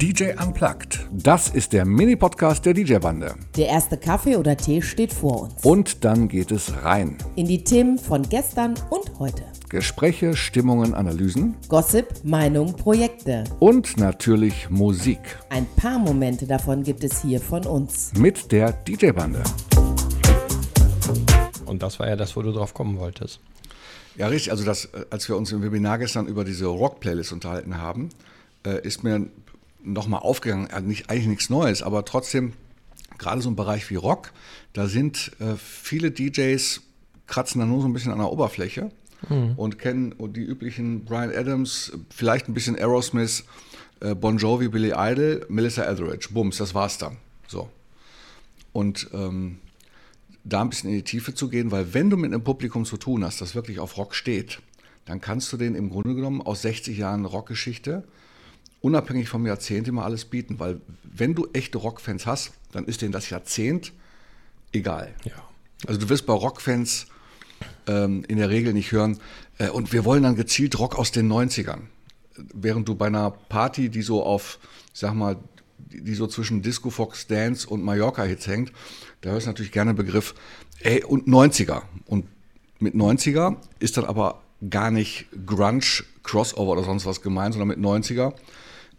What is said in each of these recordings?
DJ Unplugged. Das ist der Mini-Podcast der DJ-Bande. Der erste Kaffee oder Tee steht vor uns. Und dann geht es rein. In die Themen von gestern und heute. Gespräche, Stimmungen, Analysen. Gossip, Meinung, Projekte. Und natürlich Musik. Ein paar Momente davon gibt es hier von uns. Mit der DJ-Bande. Und das war ja das, wo du drauf kommen wolltest. Ja, richtig. Also, das, äh, als wir uns im Webinar gestern über diese Rock-Playlist unterhalten haben, äh, ist mir nochmal aufgegangen, also nicht, eigentlich nichts Neues, aber trotzdem, gerade so ein Bereich wie Rock, da sind äh, viele DJs, kratzen da nur so ein bisschen an der Oberfläche mhm. und kennen die üblichen Brian Adams, vielleicht ein bisschen Aerosmith, äh, Bon Jovi, Billy Idol, Melissa Etheridge, Bums, das war's dann. So. Und ähm, da ein bisschen in die Tiefe zu gehen, weil wenn du mit einem Publikum zu tun hast, das wirklich auf Rock steht, dann kannst du den im Grunde genommen aus 60 Jahren Rockgeschichte unabhängig vom Jahrzehnt immer alles bieten, weil wenn du echte Rockfans hast, dann ist denen das Jahrzehnt egal. Ja. Also du wirst bei Rockfans ähm, in der Regel nicht hören, äh, und wir wollen dann gezielt Rock aus den 90ern. Während du bei einer Party, die so auf, sag mal, die so zwischen Disco Fox Dance und Mallorca-Hits hängt, da hörst du natürlich gerne den Begriff, ey, und 90er. Und mit 90er ist dann aber gar nicht Grunge, Crossover oder sonst was gemeint, sondern mit 90er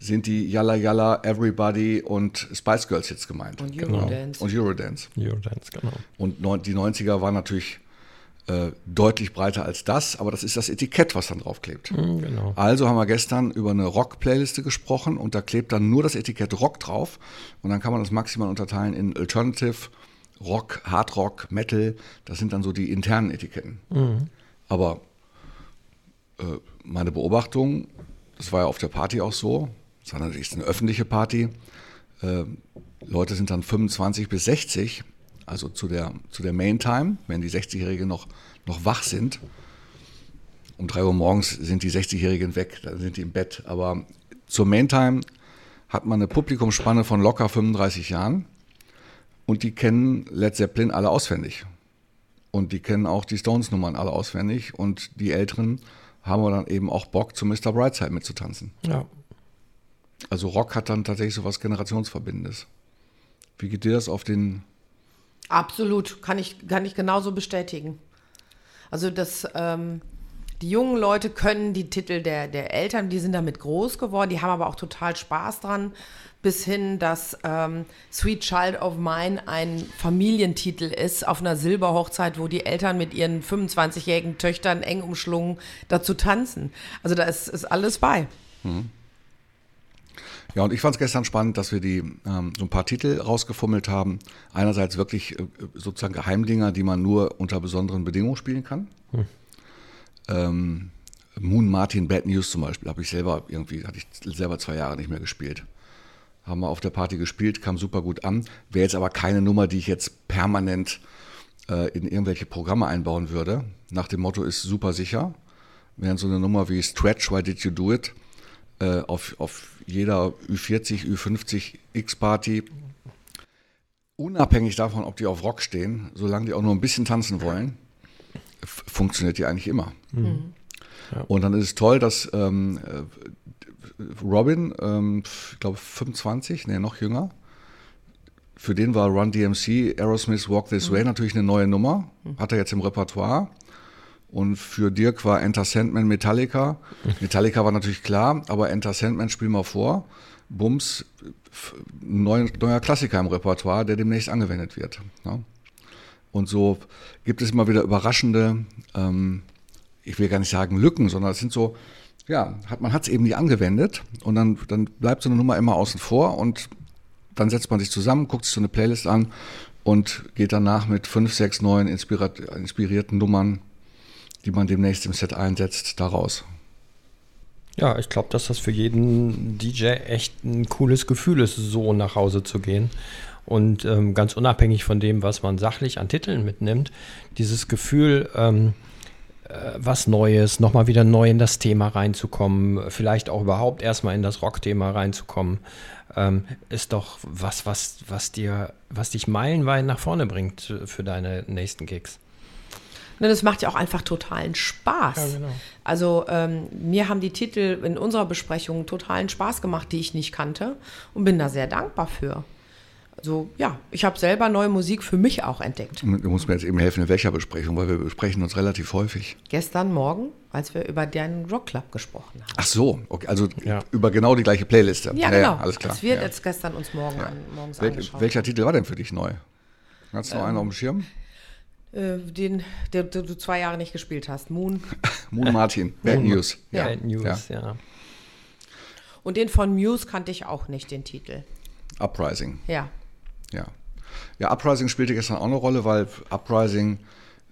sind die Yalla Yalla, Everybody und Spice Girls jetzt gemeint. Und Eurodance. Genau. Und Eurodance. Eurodance, genau. Und die 90er waren natürlich äh, deutlich breiter als das, aber das ist das Etikett, was dann draufklebt. Mhm, genau. Also haben wir gestern über eine Rock-Playliste gesprochen und da klebt dann nur das Etikett Rock drauf und dann kann man das maximal unterteilen in Alternative, Rock, Hard Rock, Metal. Das sind dann so die internen Etiketten. Mhm. Aber äh, meine Beobachtung, das war ja auf der Party auch so, das war natürlich eine öffentliche Party. Äh, Leute sind dann 25 bis 60, also zu der, zu der Main Time, wenn die 60-Jährigen noch, noch wach sind. Um 3 Uhr morgens sind die 60-Jährigen weg, dann sind die im Bett. Aber zur Main Time hat man eine Publikumsspanne von locker 35 Jahren und die kennen Led Zeppelin alle auswendig. Und die kennen auch die Stones-Nummern alle auswendig und die Älteren haben wir dann eben auch Bock, zu Mr. Brightside mitzutanzen. Ja, also Rock hat dann tatsächlich so was Generationsverbindendes. Wie geht dir das auf den... Absolut, kann ich, kann ich genauso bestätigen. Also das... Ähm die jungen Leute können die Titel der, der Eltern, die sind damit groß geworden, die haben aber auch total Spaß dran, bis hin, dass ähm, Sweet Child of Mine ein Familientitel ist auf einer Silberhochzeit, wo die Eltern mit ihren 25-jährigen Töchtern eng umschlungen dazu tanzen. Also da ist, ist alles bei. Mhm. Ja, und ich fand es gestern spannend, dass wir die ähm, so ein paar Titel rausgefummelt haben. Einerseits wirklich äh, sozusagen Geheimdinger, die man nur unter besonderen Bedingungen spielen kann. Hm. Ähm, Moon Martin Bad News zum Beispiel habe ich selber irgendwie, hatte ich selber zwei Jahre nicht mehr gespielt. Haben wir auf der Party gespielt, kam super gut an. Wäre jetzt aber keine Nummer, die ich jetzt permanent äh, in irgendwelche Programme einbauen würde. Nach dem Motto ist super sicher. Während so eine Nummer wie Stretch, Why Did You Do It äh, auf, auf jeder Ü40, Ü50 X-Party, unabhängig davon, ob die auf Rock stehen, solange die auch nur ein bisschen tanzen wollen, funktioniert die eigentlich immer. Mhm. Ja. Und dann ist es toll, dass ähm, äh, Robin, ähm, ich glaube 25, nee, noch jünger, für den war Run DMC, Aerosmith Walk This mhm. Way natürlich eine neue Nummer, mhm. hat er jetzt im Repertoire. Und für Dirk war Enter Sandman Metallica. Metallica war natürlich klar, aber Enter Sandman spielen wir vor. Bums, neuer, neuer Klassiker im Repertoire, der demnächst angewendet wird. Ne? Und so gibt es immer wieder überraschende, ähm, ich will gar nicht sagen Lücken, sondern es sind so, ja, hat, man hat es eben nie angewendet und dann, dann bleibt so eine Nummer immer außen vor und dann setzt man sich zusammen, guckt sich so eine Playlist an und geht danach mit fünf, sechs neuen inspirierten Nummern die man demnächst im Set einsetzt, daraus. Ja, ich glaube, dass das für jeden DJ echt ein cooles Gefühl ist, so nach Hause zu gehen. Und ähm, ganz unabhängig von dem, was man sachlich an Titeln mitnimmt, dieses Gefühl, ähm, äh, was Neues, nochmal wieder neu in das Thema reinzukommen, vielleicht auch überhaupt erstmal in das Rock-Thema reinzukommen, ähm, ist doch was, was, was dir, was dich meilenweit nach vorne bringt für deine nächsten Gigs. Ne, das macht ja auch einfach totalen Spaß. Ja, genau. Also ähm, mir haben die Titel in unserer Besprechung totalen Spaß gemacht, die ich nicht kannte und bin da sehr dankbar für. Also ja, ich habe selber neue Musik für mich auch entdeckt. Du musst mir jetzt eben helfen, in welcher Besprechung, weil wir besprechen uns relativ häufig. Gestern Morgen, als wir über deinen Rock Club gesprochen haben. Ach so, okay, also Ja. über genau die gleiche Playliste. Ja, genau. alles klar. Als wir ja. jetzt gestern uns morgen an, morgens Wel angeschaut welcher Titel war denn für dich neu? Hast du Ähm. noch einen auf dem Schirm? Äh, den, der, der du zwei Jahre nicht gespielt hast, Moon. Moon Martin, Bad News. Ja. Bad News, Ja. ja. Und den von Muse kannte ich auch nicht, den Titel. Uprising. Ja. Ja. Ja, Uprising spielte gestern auch eine Rolle, weil Uprising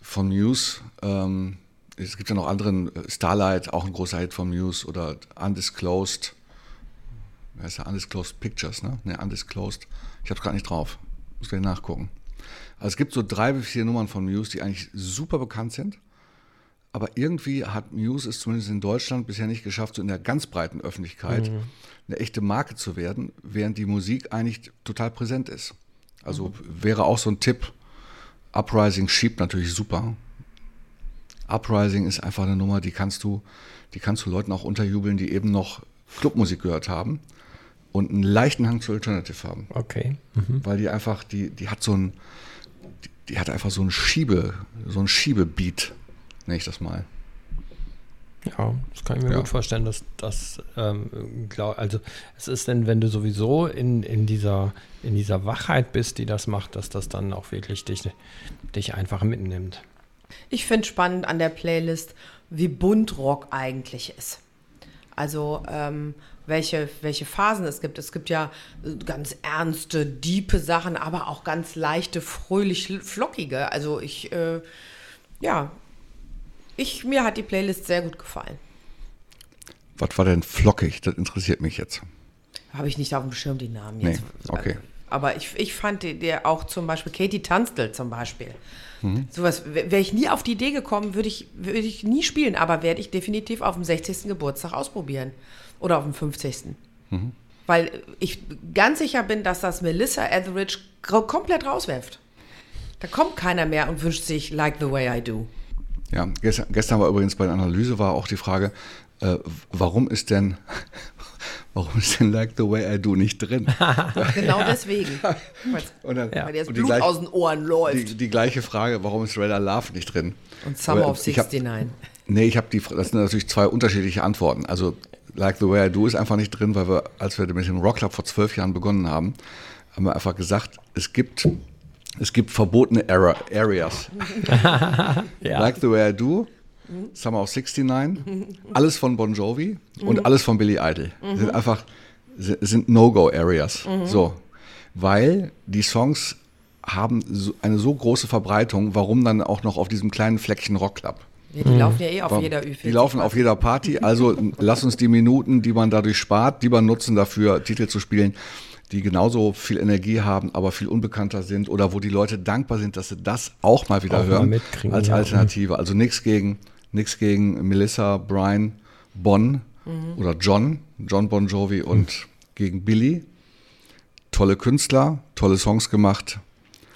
von Muse, ähm, es gibt ja noch anderen, äh, Starlight, auch ein großer Hit von Muse oder Undisclosed, wer heißt der? Undisclosed Pictures, ne? Ne, Undisclosed. Ich habe es gerade nicht drauf. Muss gleich nachgucken. Also es gibt so drei bis vier Nummern von Muse, die eigentlich super bekannt sind. Aber irgendwie hat Muse es zumindest in Deutschland bisher nicht geschafft, so in der ganz breiten Öffentlichkeit eine echte Marke zu werden, während die Musik eigentlich total präsent ist. Also wäre auch so ein Tipp. Uprising schiebt natürlich super. Uprising ist einfach eine Nummer, die kannst du, die kannst du Leuten auch unterjubeln, die eben noch Clubmusik gehört haben und einen leichten Hang zu Alternative haben Okay. weil die einfach, die, die hat so ein, die, hat einfach so ein Schiebe, so ein Schiebebeat, nenne ich das mal. Ja, das kann ich mir Ja. gut vorstellen, dass das, ähm, glaub, also es ist denn, wenn du sowieso in, in, dieser, in dieser Wachheit bist, die das macht, dass das dann auch wirklich dich, dich einfach mitnimmt. Ich finde spannend an der Playlist, wie bunt Rock eigentlich ist. Also ähm, welche, welche Phasen es gibt. Es gibt ja äh, ganz ernste, diepe Sachen, aber auch ganz leichte, fröhlich, flockige. Also ich, äh, ja, ich, mir hat die Playlist sehr gut gefallen. Was war denn flockig? Das interessiert mich jetzt. Habe ich nicht auf dem Schirm die Namen Nee, jetzt. okay. Aber ich, ich fand der auch zum Beispiel Katie Tunstall zum Beispiel. Mhm. Sowas wäre ich nie auf die Idee gekommen, würde ich, würde ich nie spielen, aber werde ich definitiv auf dem 60. Geburtstag ausprobieren. Oder auf dem 50. Mhm. Weil ich ganz sicher bin, dass das Melissa Etheridge komplett rauswerft. Da kommt keiner mehr und wünscht sich Like the Way I Do. Ja, gestern, gestern war übrigens bei der Analyse war auch die Frage, äh, warum ist denn, warum ist denn Like the Way I Do nicht drin? Genau deswegen. Und dann, Ja. Weil dir das Blut gleich, aus den Ohren läuft. die, die gleiche Frage, warum ist Radar Love nicht drin? und Summer Aber of ich hab- 69. Nee, ich habe die, das sind natürlich zwei unterschiedliche Antworten. Also Like the Way I Do ist einfach nicht drin, weil wir, als wir mit dem Rock Club vor zwölf Jahren begonnen haben, haben wir einfach gesagt, es gibt, es gibt verbotene Era, Areas. Ja. Like the Way I Do, Summer of 69, alles von Bon Jovi und alles von Billy Idol. Sind einfach, si- sind No-Go-Areas. So. Weil die Songs haben so, eine so große Verbreitung, warum dann auch noch auf diesem kleinen Fleckchen Rock Club? Ja, die laufen ja eh auf Warum? jeder Ü40. Die laufen auf jeder Party. Also lass uns die Minuten, die man dadurch spart, lieber nutzen dafür, Titel zu spielen, die genauso viel Energie haben, aber viel unbekannter sind oder wo die Leute dankbar sind, dass sie das auch mal wieder Auch mal hören mitkriegen, als ja. Alternative. Also nichts gegen, nichts gegen Melissa, Brian, Bon Mhm. oder John, John Bon Jovi und gegen Billy. Tolle Künstler, tolle Songs gemacht,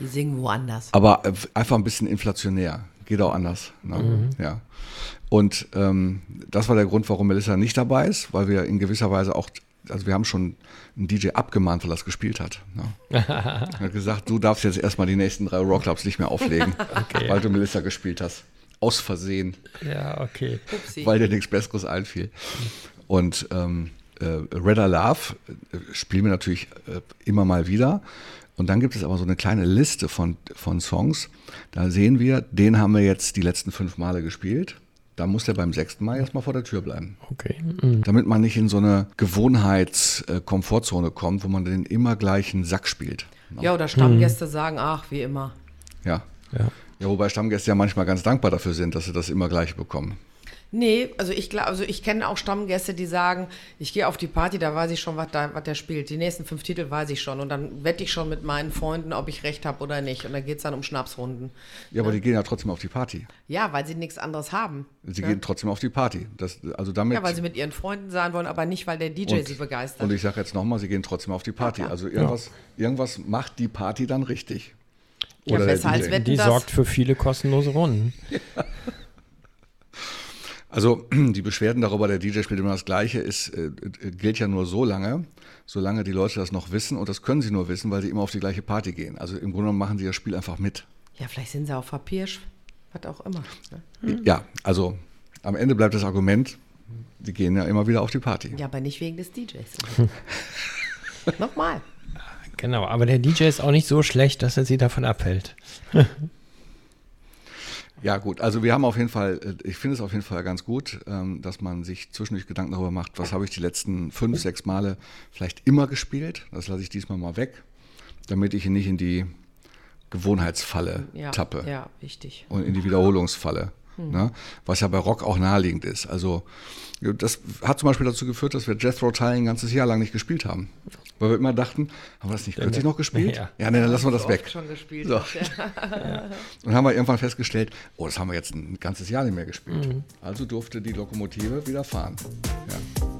Die singen woanders. aber einfach ein bisschen inflationär. Geht auch anders. Ne? Ja. Und ähm, das war der Grund, warum Melissa nicht dabei ist, weil wir in gewisser Weise auch, also wir haben schon einen DJ abgemahnt, weil er es gespielt hat. Ne? er hat gesagt, du darfst jetzt erstmal die nächsten drei Rockclubs nicht mehr auflegen, weil du Melissa gespielt hast. Aus Versehen Ja, okay. Upsi. weil dir nichts Besseres einfiel. Und ähm, äh, Redder Love äh, spielen wir natürlich äh, immer mal wieder. Und dann gibt es aber so eine kleine Liste von, von Songs. Da sehen wir, den haben wir jetzt die letzten fünf Male gespielt. Da muss der beim sechsten Mal erstmal vor der Tür bleiben. Okay. Mhm. Damit man nicht in so eine Gewohnheits-Komfortzone kommt, wo man den immer gleichen Sack spielt. Ja, oder Stammgäste sagen, ach, wie immer. Ja. Ja. Ja, wobei Stammgäste ja manchmal ganz dankbar dafür sind, dass sie das immer gleich bekommen. Nee, also ich glaube, also ich kenne auch Stammgäste, die sagen, ich gehe auf die Party, da weiß ich schon, was, da, was der spielt. Die nächsten fünf Titel weiß ich schon. Und dann wette ich schon mit meinen Freunden, ob ich recht habe oder nicht. Und dann geht es dann um Schnapsrunden. Ja, aber die gehen ja trotzdem auf die Party. Ja, weil sie nichts anderes haben. Sie ja? gehen trotzdem auf die Party. Das, also damit, ja, weil sie mit ihren Freunden sein wollen, aber nicht, weil der DJ sie begeistert. Und ich sage jetzt nochmal, sie gehen trotzdem auf die Party. Ja, also irgendwas, irgendwas macht die Party dann richtig. Ja, Oder der besser als DJ. Wetten, Die das. sorgt für viele kostenlose Runden. Also die Beschwerden darüber, der DJ spielt immer das Gleiche, ist, äh, äh, gilt ja nur so lange, solange die Leute das noch wissen. Und das können sie nur wissen, weil sie immer auf die gleiche Party gehen. Also im Grunde genommen machen sie das Spiel einfach mit. Ja, vielleicht sind sie auch verpirsch, was auch immer. Ne? Ja, also am Ende bleibt das Argument, die gehen ja immer wieder auf die Party. Ja, aber nicht wegen des DJs. Nochmal. Genau, aber der DJ ist auch nicht so schlecht, dass er sie davon abhält. Ja, gut. Also wir haben auf jeden Fall, äh, ich finde es auf jeden Fall ganz gut, ähm, dass man sich zwischendurch Gedanken darüber macht, was habe ich die letzten fünf, sechs Male vielleicht immer gespielt. Das lasse ich diesmal mal weg, damit ich nicht in die Gewohnheitsfalle Ja, tappe ja, wichtig. und in die Wiederholungsfalle. Ne? Was ja bei Rock auch naheliegend ist. Also das hat zum Beispiel dazu geführt, dass wir Jethro Tull ein ganzes Jahr lang nicht gespielt haben. Weil wir immer dachten, haben wir das nicht kürzlich noch gespielt? Ja. Ja, nee, dann lassen wir das weg. schon gespielt. So. ja. Und haben wir irgendwann festgestellt, oh, das haben wir jetzt ein ganzes Jahr nicht mehr gespielt. Also durfte die Lokomotive wieder fahren. Ja.